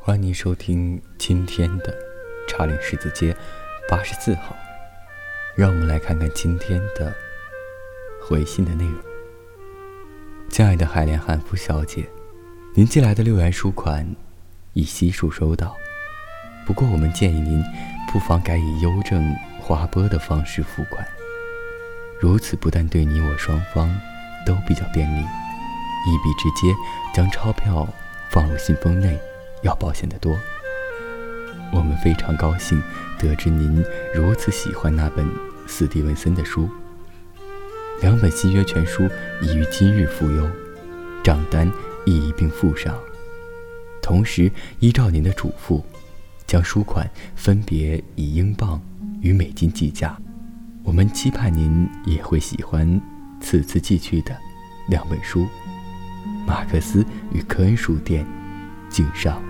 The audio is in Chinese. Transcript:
欢迎收听今天的茶陵十字街八十四号。让我们来看看今天的回信的内容。亲爱的海莲汉夫小姐，您寄来的六元书款已悉数收到，不过我们建议您不妨改以邮政划拨的方式付款，如此不但对你我双方都比较便利，一笔直接将钞票放入信封内。要保险得多。我们非常高兴得知您如此喜欢那本斯蒂文森的书。两本新约全书已于今日付邮，账单亦一并附上。同时，依照您的嘱咐，将书款分别以英镑与美金计价。我们期盼您也会喜欢此次寄去的两本书：《马克思与科恩书店》，敬上。